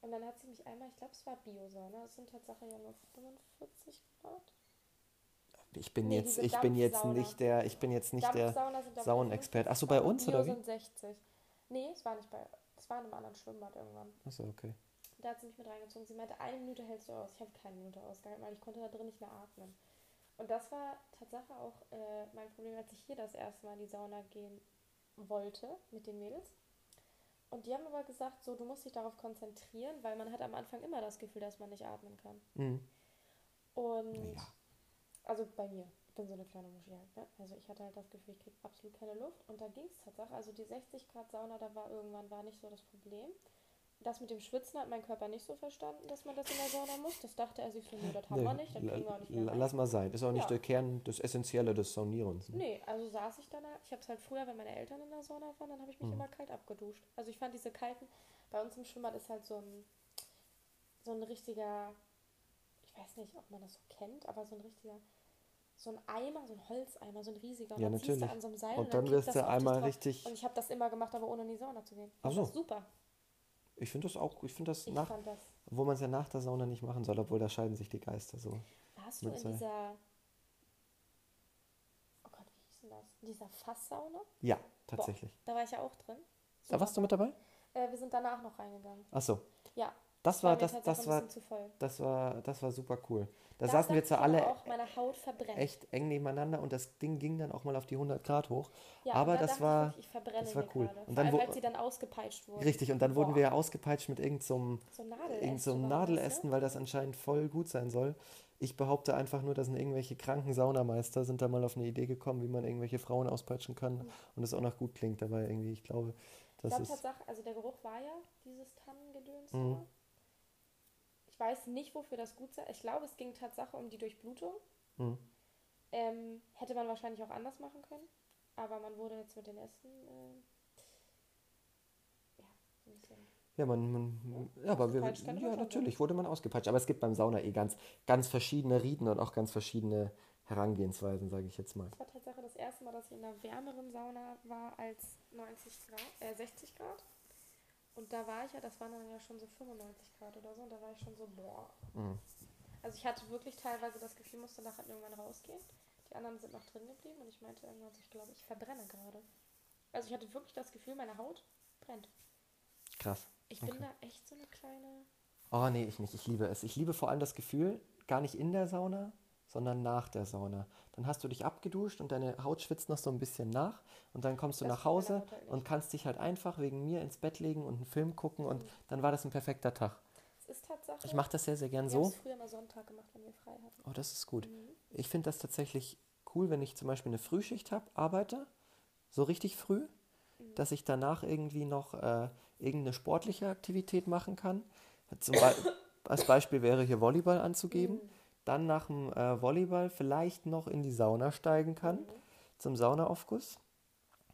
Und dann hat sie mich einmal, ich glaube, es war Biosauna. Es sind Tatsache ja nur 45 Grad. Ich bin Nee, jetzt, ich bin jetzt nicht der, ich bin jetzt nicht der Dampfsauna sind, glaub ich, Saunenexperte. 50 Ach so, bei uns, Bio oder wie? sind 60. Nee, es war nicht bei, es war in einem anderen Schwimmbad irgendwann. Achso, okay. Da hat sie mich mit reingezogen. Sie meinte, eine Minute hältst du aus. Ich habe keine Minute ausgehalten, weil ich konnte da drin nicht mehr atmen. Und das war Tatsache auch äh, mein Problem, als ich hier das erste Mal in die Sauna gehen wollte mit den Mädels. Und die haben aber gesagt, so, du musst dich darauf konzentrieren, weil man hat am Anfang immer das Gefühl, dass man nicht atmen kann. Mhm. Und Ja. also bei mir, ich bin so eine kleine Muschi halt, ne? Also ich hatte halt das Gefühl, ich kriege absolut keine Luft. Und da ging es tatsächlich, also die 60 Grad Sauna, da war irgendwann war nicht so das Problem. Das mit dem Schwitzen hat mein Körper nicht so verstanden, dass man das in der Sauna muss. Das dachte er sich so, nee, das haben wir nicht, das kriegen wir auch nicht mehr rein. lass mal sein. Ist auch nicht Ja. der Kern, das Essentielle des Saunierens. ne? Nee, also saß ich dann, da- ich habe es halt früher, wenn meine Eltern in der Sauna waren, dann habe ich mich Mhm. immer kalt abgeduscht. Also ich fand diese kalten, bei uns im Schwimmbad ist halt so ein, so ein richtiger, ich weiß nicht, ob man das so kennt, aber so ein richtiger, so ein Eimer, so ein Holzeimer, so ein riesiger. Und Ja, dann ziehst du natürlich. an so einem Seil Und dann kippt wirst das du einmal richtig. Und ich habe das immer gemacht, aber ohne in die Sauna zu gehen. Ach Und so. Das ist super. Ich finde das auch, ich finde das Ich nach, das. wo man es ja nach der Sauna nicht machen soll, obwohl da scheiden sich die Geister so. Warst du in dieser, oh Gott, wie hieß denn das? In dieser Fasssauna? Ja, tatsächlich. Da war ich ja auch drin. Da warst du mit dabei? Äh, wir sind danach noch reingegangen. Ach so. Ja. Das war, das, das war, das war, das war super cool. Da Da saßen wir zwar ich alle echt eng nebeneinander und das Ding ging dann auch mal auf die 100 Grad hoch. Ja, aber das war- ich, ich das war cool. gerade. Und dann allem, als sie dann ausgepeitscht wurden. Richtig, und dann wurden Boah. wir ja ausgepeitscht mit irgendeinem so So Nadeläste. irgend so das, ne? Nadelästen, weil das anscheinend voll gut sein soll. Ich behaupte einfach nur, dass irgendwelche kranken Saunameister sind da mal auf eine Idee gekommen, wie man irgendwelche Frauen auspeitschen kann Mhm. und es auch noch gut klingt dabei irgendwie. Ich glaube, Ich das glaube ist. Tatsache, also der Geruch war ja dieses Tannengedöns. Mhm. da. Ich weiß nicht, wofür das gut sei. Ich glaube, es ging Tatsache um die Durchblutung. Mhm. Ähm, hätte man wahrscheinlich auch anders machen können. Aber man wurde jetzt mit den Ästen äh, ja, so ein bisschen. Ja, man, man ja, aber wir, ja, natürlich wurde man ausgepeitscht. Aber es gibt beim Sauna eh ganz, ganz verschiedene Riten und auch ganz verschiedene Herangehensweisen, sage ich jetzt mal. Das war Tatsache das erste Mal, dass ich in einer wärmeren Sauna war als 90 Grad, äh, 60 Grad. Und da war ich ja, das waren dann ja schon so 95 Grad oder so. Und da war ich schon so, boah. Mhm. Also ich hatte wirklich teilweise das Gefühl, ich musste nachher irgendwann rausgehen. Die anderen sind noch drin geblieben und ich meinte irgendwann, so, ich glaube, ich verbrenne gerade. Also ich hatte wirklich das Gefühl, meine Haut brennt. Krass. Ich Okay. bin da echt so eine kleine. Oh nee, ich nicht. Ich liebe es. Ich liebe vor allem das Gefühl, gar nicht in der Sauna, sondern nach der Sauna. Dann hast du dich abgeduscht und deine Haut schwitzt noch so ein bisschen nach und dann kommst du Das nach Hause und kannst dich halt einfach wegen mir ins Bett legen und einen Film gucken und Mhm. dann war das ein perfekter Tag. Es ist Tatsache. Ich mache das sehr, sehr gern wir so. haben es früher mal Sonntag gemacht, wenn wir frei hatten. Oh, das ist gut. Mhm. Ich finde das tatsächlich cool, wenn ich zum Beispiel eine Frühschicht habe, arbeite, so richtig früh, Mhm. dass ich danach irgendwie noch äh, irgendeine sportliche Aktivität machen kann. Zum Be als Beispiel wäre hier Volleyball anzugeben. Mhm. Dann nach dem äh, Volleyball vielleicht noch in die Sauna steigen kann, Mhm. zum Saunaaufguss.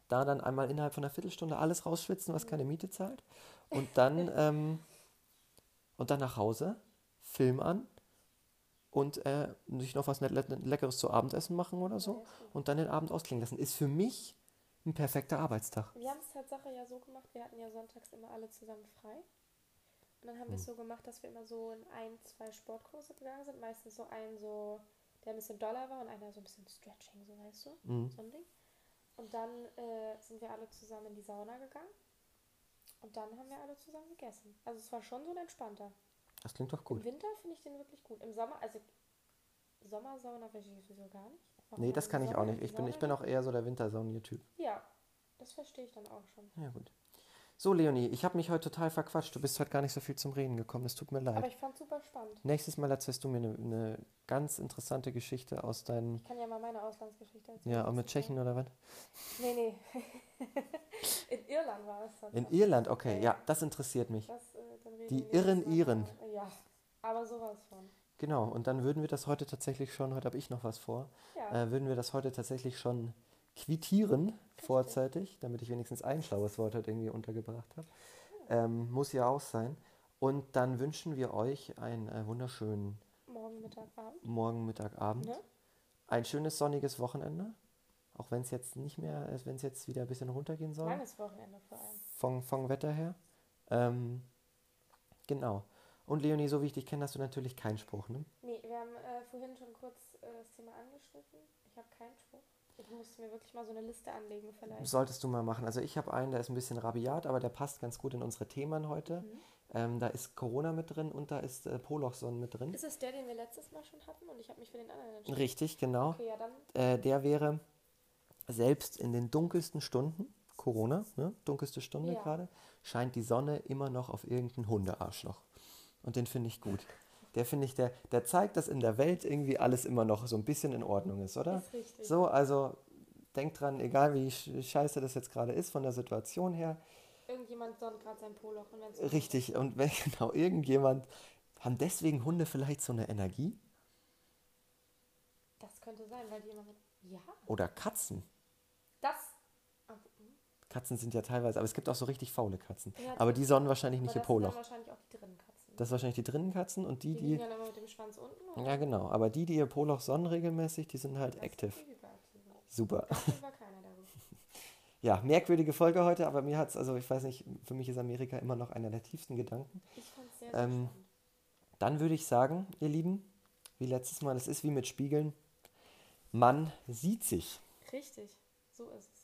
Da dann einmal innerhalb von einer Viertelstunde alles rausschwitzen, was keine Miete zahlt. Und dann, ähm, und dann nach Hause, Film an und äh, sich noch was Leckeres zu Abendessen machen oder so. Und dann den Abend ausklingen lassen. Ist für mich ein perfekter Arbeitstag. Wir haben es Tatsache ja so gemacht, wir hatten ja sonntags immer alle zusammen frei. Und dann haben wir es Mhm. so gemacht, dass wir immer so in ein, zwei Sportkurse gegangen sind. Meistens so ein so, der ein bisschen doller war und einer so ein bisschen Stretching, so weißt du, Mhm. so ein Ding. Und dann äh, sind wir alle zusammen in die Sauna gegangen. Und dann haben wir alle zusammen gegessen. Also es war schon so ein entspannter. Das klingt doch Im gut. Winter finde ich den wirklich gut. Im Sommer, also Sommersauna verstehe ich sowieso gar nicht. Warum Nee, das im kann ich Sommer auch nicht. Ich bin, ich bin auch eher so der Wintersaunier-Typ. Ja, das verstehe ich dann auch schon. Ja, gut. So, Leonie, ich habe mich heute total verquatscht. Du bist heute gar nicht so viel zum Reden gekommen. Es tut mir leid. Aber ich fand super spannend. Nächstes Mal erzählst du mir eine, eine ganz interessante Geschichte aus deinen. Ich kann ja mal meine Auslandsgeschichte erzählen. Ja, auch mit ist Tschechien oder was? Nee, nee. In Irland war es dann. In Irland, okay, ja, das interessiert mich. Das, äh, Die irren Iren. Ja, aber sowas von. Genau, und dann würden wir das heute tatsächlich schon, heute habe ich noch was vor, Ja, äh, würden wir das heute tatsächlich schon quittieren, vorzeitig, damit ich wenigstens ein schlaues Wort heute irgendwie untergebracht habe. Ähm, muss ja auch sein. Und dann wünschen wir euch einen äh, wunderschönen morgen Mittag, Abend. Morgen, Mittag, Abend. Ne? Ein schönes sonniges Wochenende. Auch wenn es jetzt nicht mehr, wenn es jetzt wieder ein bisschen runtergehen soll. Langes Wochenende vor allem. Vom, vom Wetter her. Ähm, genau. Und Leonie, so wie ich dich kenne, hast du natürlich keinen Spruch, ne? Nee, wir haben äh, vorhin schon kurz äh, das Thema angeschnitten. Ich habe keinen Spruch. Ich musste mir wirklich mal so eine Liste anlegen vielleicht. Solltest du mal machen. Also ich habe einen, der ist ein bisschen rabiat, aber der passt ganz gut in unsere Themen heute. Mhm. Ähm, da ist Corona mit drin und da ist äh, Polochson mit drin. Ist es der, den wir letztes Mal schon hatten und ich habe mich für den anderen entschieden? Richtig, genau. Okay, ja dann. Äh, der wäre selbst in den dunkelsten Stunden, Corona, ne? dunkelste Stunde Ja. gerade, scheint die Sonne immer noch auf irgendein Hundearschloch. Und den finde ich gut. Der finde ich, der, der zeigt, dass in der Welt irgendwie alles immer noch so ein bisschen in Ordnung ist, oder? Ist richtig. So, also denkt dran, egal wie sch- scheiße das jetzt gerade ist von der Situation her, Irgendjemand sonnt gerade sein Poloch und richtig. Und wenn genau irgendjemand, haben deswegen Hunde vielleicht so eine Energie? Das könnte sein, weil die immer mit. Ja, Oder Katzen? das. Ah, hm. Katzen sind ja teilweise, aber es gibt auch so richtig faule Katzen. Ja, Aber die sonnen wahrscheinlich nicht ihr das sind Poloch. wahrscheinlich auch die drinnen Katzen. Das ist wahrscheinlich die Drinnenkatzen und die, die die. liegen dann immer mit dem Schwanz unten. oder? Ja, genau. Aber die, die ihr Poloch sonnen regelmäßig, die sind halt Das active. Super. War keiner darüber. Ja, merkwürdige Folge heute, aber mir hat es, also ich weiß nicht, für mich ist Amerika immer noch einer der tiefsten Gedanken. Ich fand es sehr, sehr Ähm, spannend. Dann würde ich sagen, ihr Lieben, wie letztes Mal, es ist wie mit Spiegeln. Man sieht sich. Richtig, so ist